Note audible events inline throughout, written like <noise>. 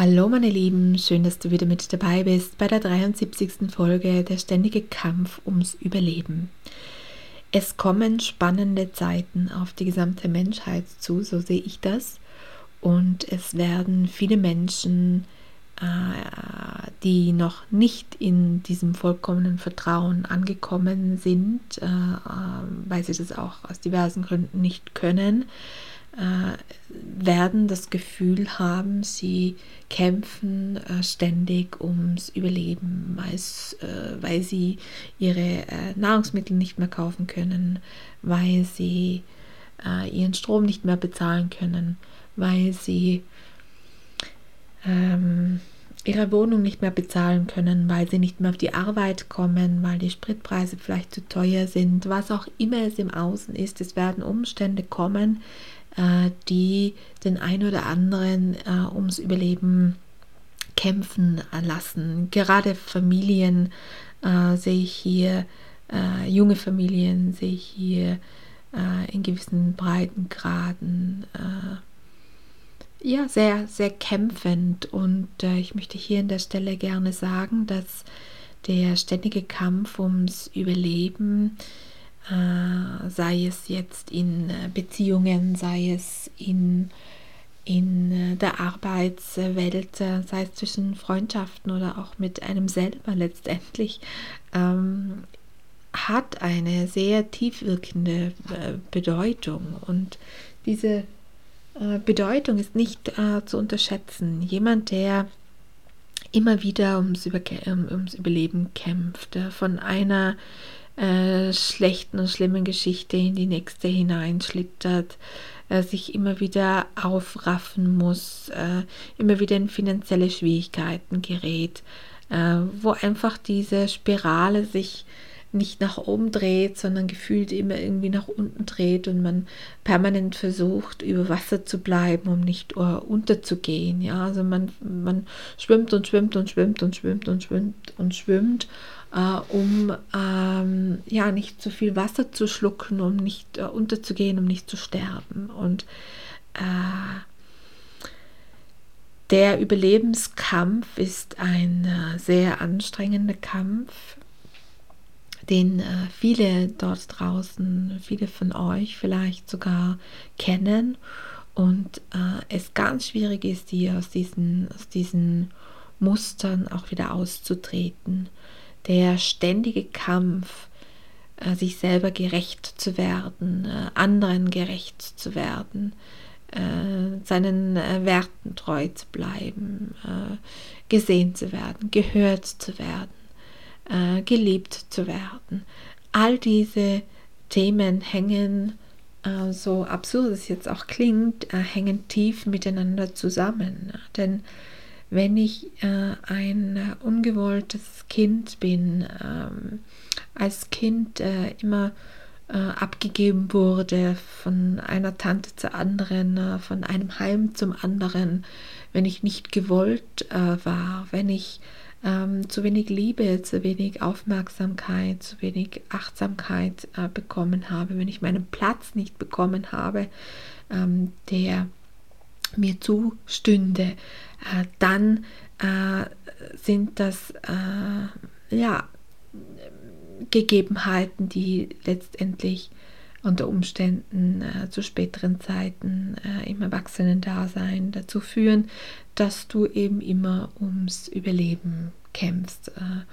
Hallo meine Lieben, schön, dass du wieder mit dabei bist bei der 73. Folge Der ständige Kampf ums Überleben. Es kommen spannende Zeiten auf die gesamte Menschheit zu, so sehe ich das. Und es werden viele Menschen, äh, die noch nicht in diesem vollkommenen Vertrauen angekommen sind, äh, äh, weil sie das auch aus diversen Gründen nicht können, werden das Gefühl haben, sie kämpfen äh, ständig ums Überleben, äh, weil sie ihre Nahrungsmittel nicht mehr kaufen können, weil sie ihren Strom nicht mehr bezahlen können, weil sie ähm, ihre Wohnung nicht mehr bezahlen können, weil sie nicht mehr auf die Arbeit kommen, weil die Spritpreise vielleicht zu teuer sind, was auch immer es im Außen ist. Es werden Umstände kommen, äh, die den ein oder anderen äh, ums Überleben kämpfen lassen. Gerade Familien äh, sehe ich hier, junge Familien sehe ich hier in gewissen Breitengraden ja, sehr, sehr kämpfend. Und äh, ich möchte hier an der Stelle gerne sagen, dass der ständige Kampf ums Überleben äh, sei es jetzt in äh, Beziehungen, sei es in, in äh, der Arbeitswelt, sei es zwischen Freundschaften oder auch mit einem selber letztendlich, ähm, hat eine sehr tiefwirkende Bedeutung und diese Bedeutung ist nicht äh, zu unterschätzen. Jemand, der immer wieder ums, Über ums Überleben kämpft, äh, von einer äh, schlechten und schlimmen Geschichte in die nächste hineinschlittert, äh, sich immer wieder aufraffen muss, äh, immer wieder in finanzielle Schwierigkeiten gerät, äh, wo einfach diese Spirale sich nicht nach oben dreht, sondern gefühlt immer irgendwie nach unten dreht und man permanent versucht, über Wasser zu bleiben, um nicht unterzugehen. Ja, also man, man schwimmt und schwimmt und schwimmt und schwimmt und schwimmt und schwimmt äh, um ähm, ja nicht zu viel Wasser zu schlucken, um nicht äh, unterzugehen, um nicht zu sterben. Und äh, der Überlebenskampf ist ein äh, sehr anstrengender Kampf, den äh, viele dort draußen, viele von euch vielleicht sogar kennen und äh, es ganz schwierig ist, hier aus diesen, aus diesen Mustern auch wieder auszutreten der ständige Kampf, äh, sich selber gerecht zu werden, äh, anderen gerecht zu werden, äh, seinen Werten treu zu bleiben, gesehen zu werden, gehört zu werden, geliebt zu werden. All diese Themen hängen, so absurd es jetzt auch klingt, hängen tief miteinander zusammen. Denn wenn ich äh, ein äh, ungewolltes Kind bin, ähm, als Kind äh, immer äh, abgegeben wurde von einer Tante zur anderen, äh, von einem Heim zum anderen, wenn ich nicht gewollt äh, war, wenn ich ähm, zu wenig Liebe, zu wenig Aufmerksamkeit, zu wenig Achtsamkeit bekommen habe, wenn ich meinen Platz nicht bekommen habe, ähm, der mir zustünde, äh, dann äh, sind das äh, ja, Gegebenheiten, die letztendlich unter Umständen äh, zu späteren Zeiten äh, im Erwachsenendasein dazu führen, dass du eben immer ums Überleben kämpfst. Äh,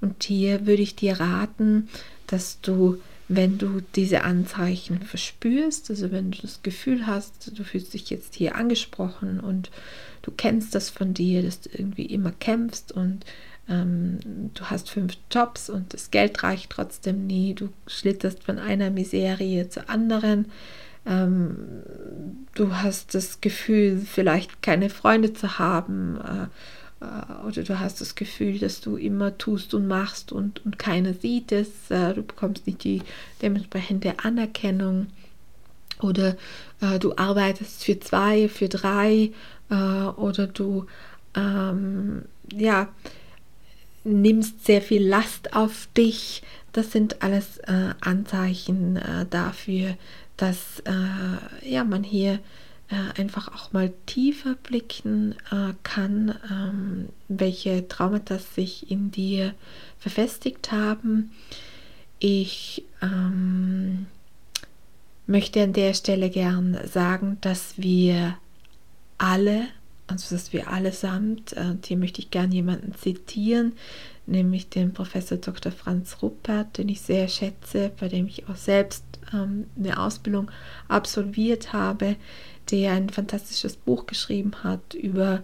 und hier würde ich dir raten, dass du, wenn du diese Anzeichen verspürst, also wenn du das Gefühl hast, du fühlst dich jetzt hier angesprochen und du kennst das von dir, dass du irgendwie immer kämpfst und ähm, du hast fünf Jobs und das Geld reicht trotzdem nie, du schlitterst von einer Miserie zur anderen, ähm, du hast das Gefühl, vielleicht keine Freunde zu haben äh, oder du hast das Gefühl, dass du immer tust und machst und, und keiner sieht es, äh, du bekommst nicht die dementsprechende Anerkennung oder äh, du arbeitest für zwei, für drei äh, oder du ähm, ja, nimmst sehr viel Last auf dich. Das sind alles äh, Anzeichen äh, dafür, dass äh, ja, man hier äh, einfach auch mal tiefer blicken äh, kann, ähm, welche Traumata sich in dir verfestigt haben. Ich ähm, möchte an der Stelle gern sagen, dass wir alle also dass wir allesamt, äh, hier möchte ich gerne jemanden zitieren, nämlich den Professor Dr. Franz Ruppert, den ich sehr schätze, bei dem ich auch selbst ähm, eine Ausbildung absolviert habe, der ein fantastisches Buch geschrieben hat über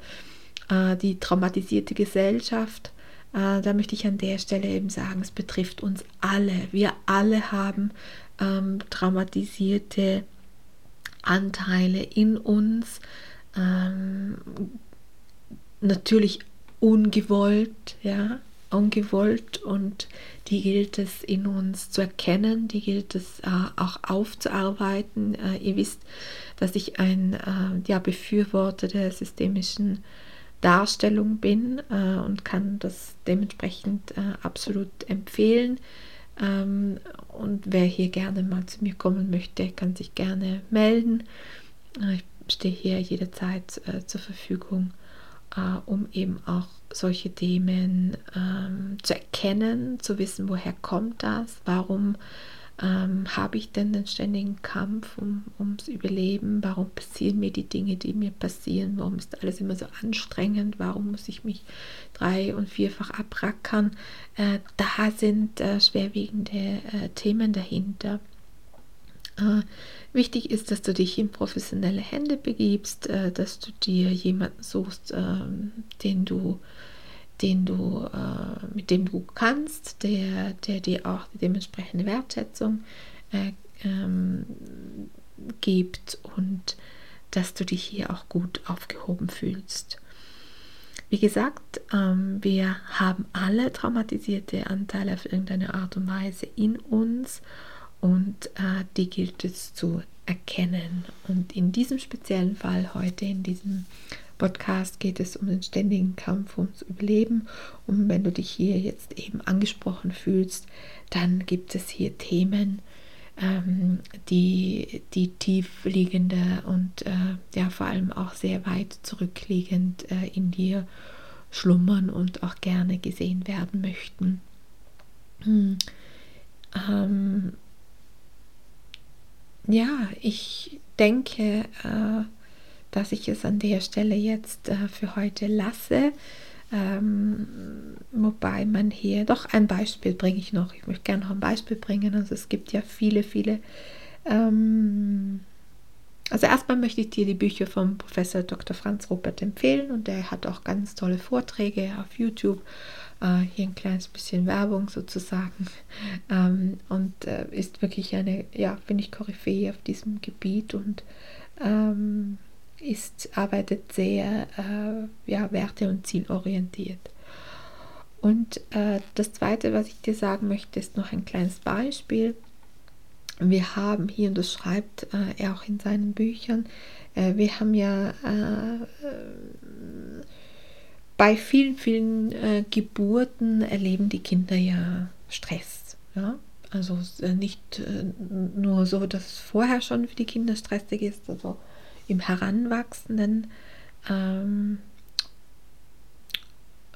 äh, die traumatisierte Gesellschaft. Äh, da möchte ich an der Stelle eben sagen, es betrifft uns alle. Wir alle haben ähm, traumatisierte Anteile in uns ähm, natürlich ungewollt, ja, ungewollt und die gilt es in uns zu erkennen, die gilt es äh, auch aufzuarbeiten. Äh, ihr wisst, dass ich ein äh, ja, Befürworter der systemischen Darstellung bin äh, und kann das dementsprechend äh, absolut empfehlen. Ähm, und wer hier gerne mal zu mir kommen möchte, kann sich gerne melden. Äh, ich stehe hier jederzeit zur Verfügung, äh, um eben auch solche Themen ähm, zu erkennen, zu wissen, woher kommt das, warum ähm, habe ich denn den ständigen Kampf um, ums Überleben, warum passieren mir die Dinge, die mir passieren, warum ist alles immer so anstrengend, warum muss ich mich drei- und vierfach abrackern. Äh, da sind äh, schwerwiegende äh, Themen dahinter. Äh, wichtig ist, dass du dich in professionelle Hände begibst, äh, dass du dir jemanden suchst, äh, den du, den du, äh, mit dem du kannst, der, der dir auch die dementsprechende Wertschätzung äh, ähm, gibt und dass du dich hier auch gut aufgehoben fühlst. Wie gesagt, ähm, wir haben alle traumatisierte Anteile auf irgendeine Art und Weise in uns und äh, die gilt es zu erkennen. Und in diesem speziellen Fall heute, in diesem Podcast, geht es um den ständigen Kampf ums Überleben. Und wenn du dich hier jetzt eben angesprochen fühlst, dann gibt es hier Themen, ähm, die, die tiefliegende und äh, ja vor allem auch sehr weit zurückliegend äh, in dir schlummern und auch gerne gesehen werden möchten. Hm. Ähm, ja, ich denke, äh, dass ich es an der Stelle jetzt äh, für heute lasse. Ähm, wobei man hier doch ein Beispiel bringe ich noch. Ich möchte gerne noch ein Beispiel bringen. Also es gibt ja viele, viele. Ähm, also erstmal möchte ich dir die Bücher vom Professor Dr. Franz Rupert empfehlen und der hat auch ganz tolle Vorträge auf YouTube äh, hier ein kleines bisschen Werbung sozusagen. <laughs> Ähm, und äh, ist wirklich eine, ja, finde ich, Koryphäe auf diesem Gebiet und ähm, ist, arbeitet sehr äh, ja, werte- und zielorientiert. Und äh, das Zweite, was ich dir sagen möchte, ist noch ein kleines Beispiel. Wir haben hier, und das schreibt äh, er auch in seinen Büchern, äh, wir haben ja bei vielen, vielen äh, Geburten erleben die Kinder ja Stress. Ja? Also nicht äh, nur so, dass es vorher schon für die Kinder stressig ist, also im Heranwachsenden, ähm,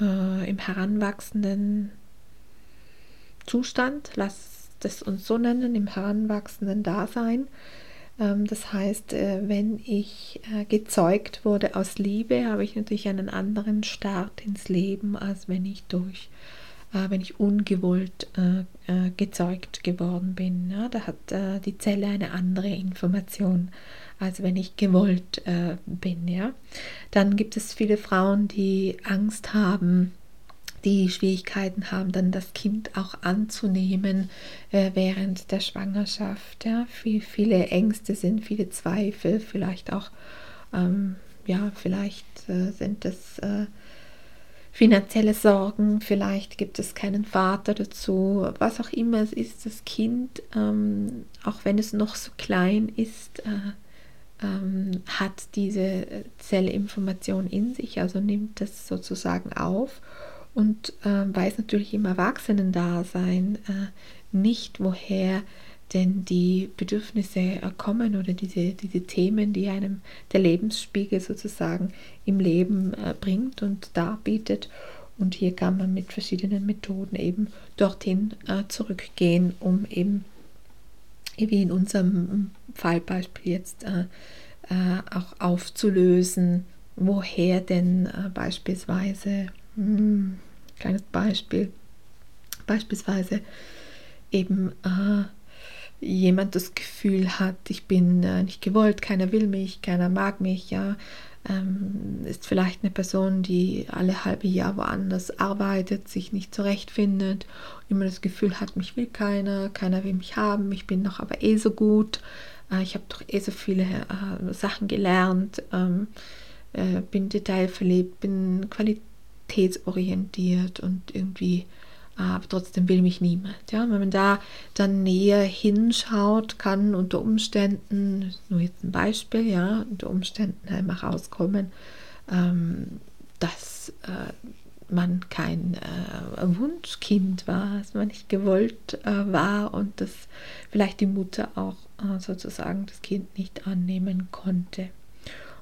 äh, im Heranwachsenden Zustand, lass das uns so nennen, im heranwachsenden Dasein. Ähm, das heißt, äh, wenn ich äh, gezeugt wurde aus Liebe, habe ich natürlich einen anderen Start ins Leben, als wenn ich durch äh, wenn ich ungewollt gezeugt geworden bin. Da hat die Zelle eine andere Information, als wenn ich gewollt bin. Dann gibt es viele Frauen, die Angst haben, die Schwierigkeiten haben, dann das Kind auch anzunehmen äh, während der Schwangerschaft. Ja, viel, viele Ängste sind, viele Zweifel, vielleicht auch, ähm, ja, vielleicht äh, sind es äh, finanzielle Sorgen, vielleicht gibt es keinen Vater dazu, was auch immer es ist, das Kind, ähm, auch wenn es noch so klein ist, äh, ähm, hat diese Zellinformation in sich, also nimmt das sozusagen auf und äh, weiß natürlich im Erwachsenendasein äh, nicht, woher denn die Bedürfnisse äh, kommen oder diese, diese Themen, die einem der Lebensspiegel sozusagen im Leben äh, bringt und darbietet. Und hier kann man mit verschiedenen Methoden eben dorthin äh, zurückgehen, um eben, wie in unserem Fallbeispiel jetzt, äh, auch aufzulösen, woher denn beispielsweise hm, kleines Beispiel. Beispielsweise eben äh, jemand das Gefühl hat, ich bin äh, nicht gewollt, keiner will mich, keiner mag mich, ja, ähm, ist vielleicht eine Person, die alle halbe Jahr woanders arbeitet, sich nicht zurechtfindet, immer das Gefühl hat, mich will keiner, keiner will mich haben, ich bin doch aber eh so gut, äh, ich habe doch eh so viele äh, Sachen gelernt, ähm, äh, bin detailverliebt, bin qualitativ qualitätsorientiert und irgendwie, aber trotzdem will mich niemand. Ja, wenn man da dann näher hinschaut, kann unter Umständen, nur jetzt ein Beispiel, ja, unter Umständen einmal rauskommen, ähm, dass äh, man kein äh, Wunschkind war, dass man nicht gewollt äh, war und dass vielleicht die Mutter auch äh, sozusagen das Kind nicht annehmen konnte.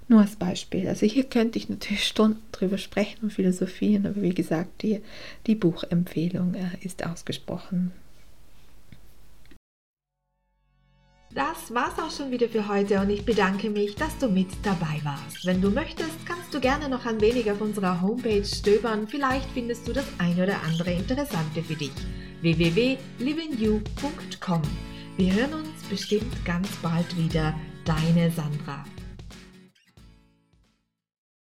Nur als Beispiel. Also hier könnte ich natürlich Stunden drüber sprechen und philosophieren, aber wie gesagt, die, die Buchempfehlung äh, ist ausgesprochen. Das war's auch schon wieder für heute und ich bedanke mich, dass du mit dabei warst. Wenn du möchtest, kannst du gerne noch ein wenig auf unserer Homepage stöbern. Vielleicht findest du das ein oder andere Interessante für dich. www.livingyou.com Wir hören uns bestimmt ganz bald wieder. Deine Sandra.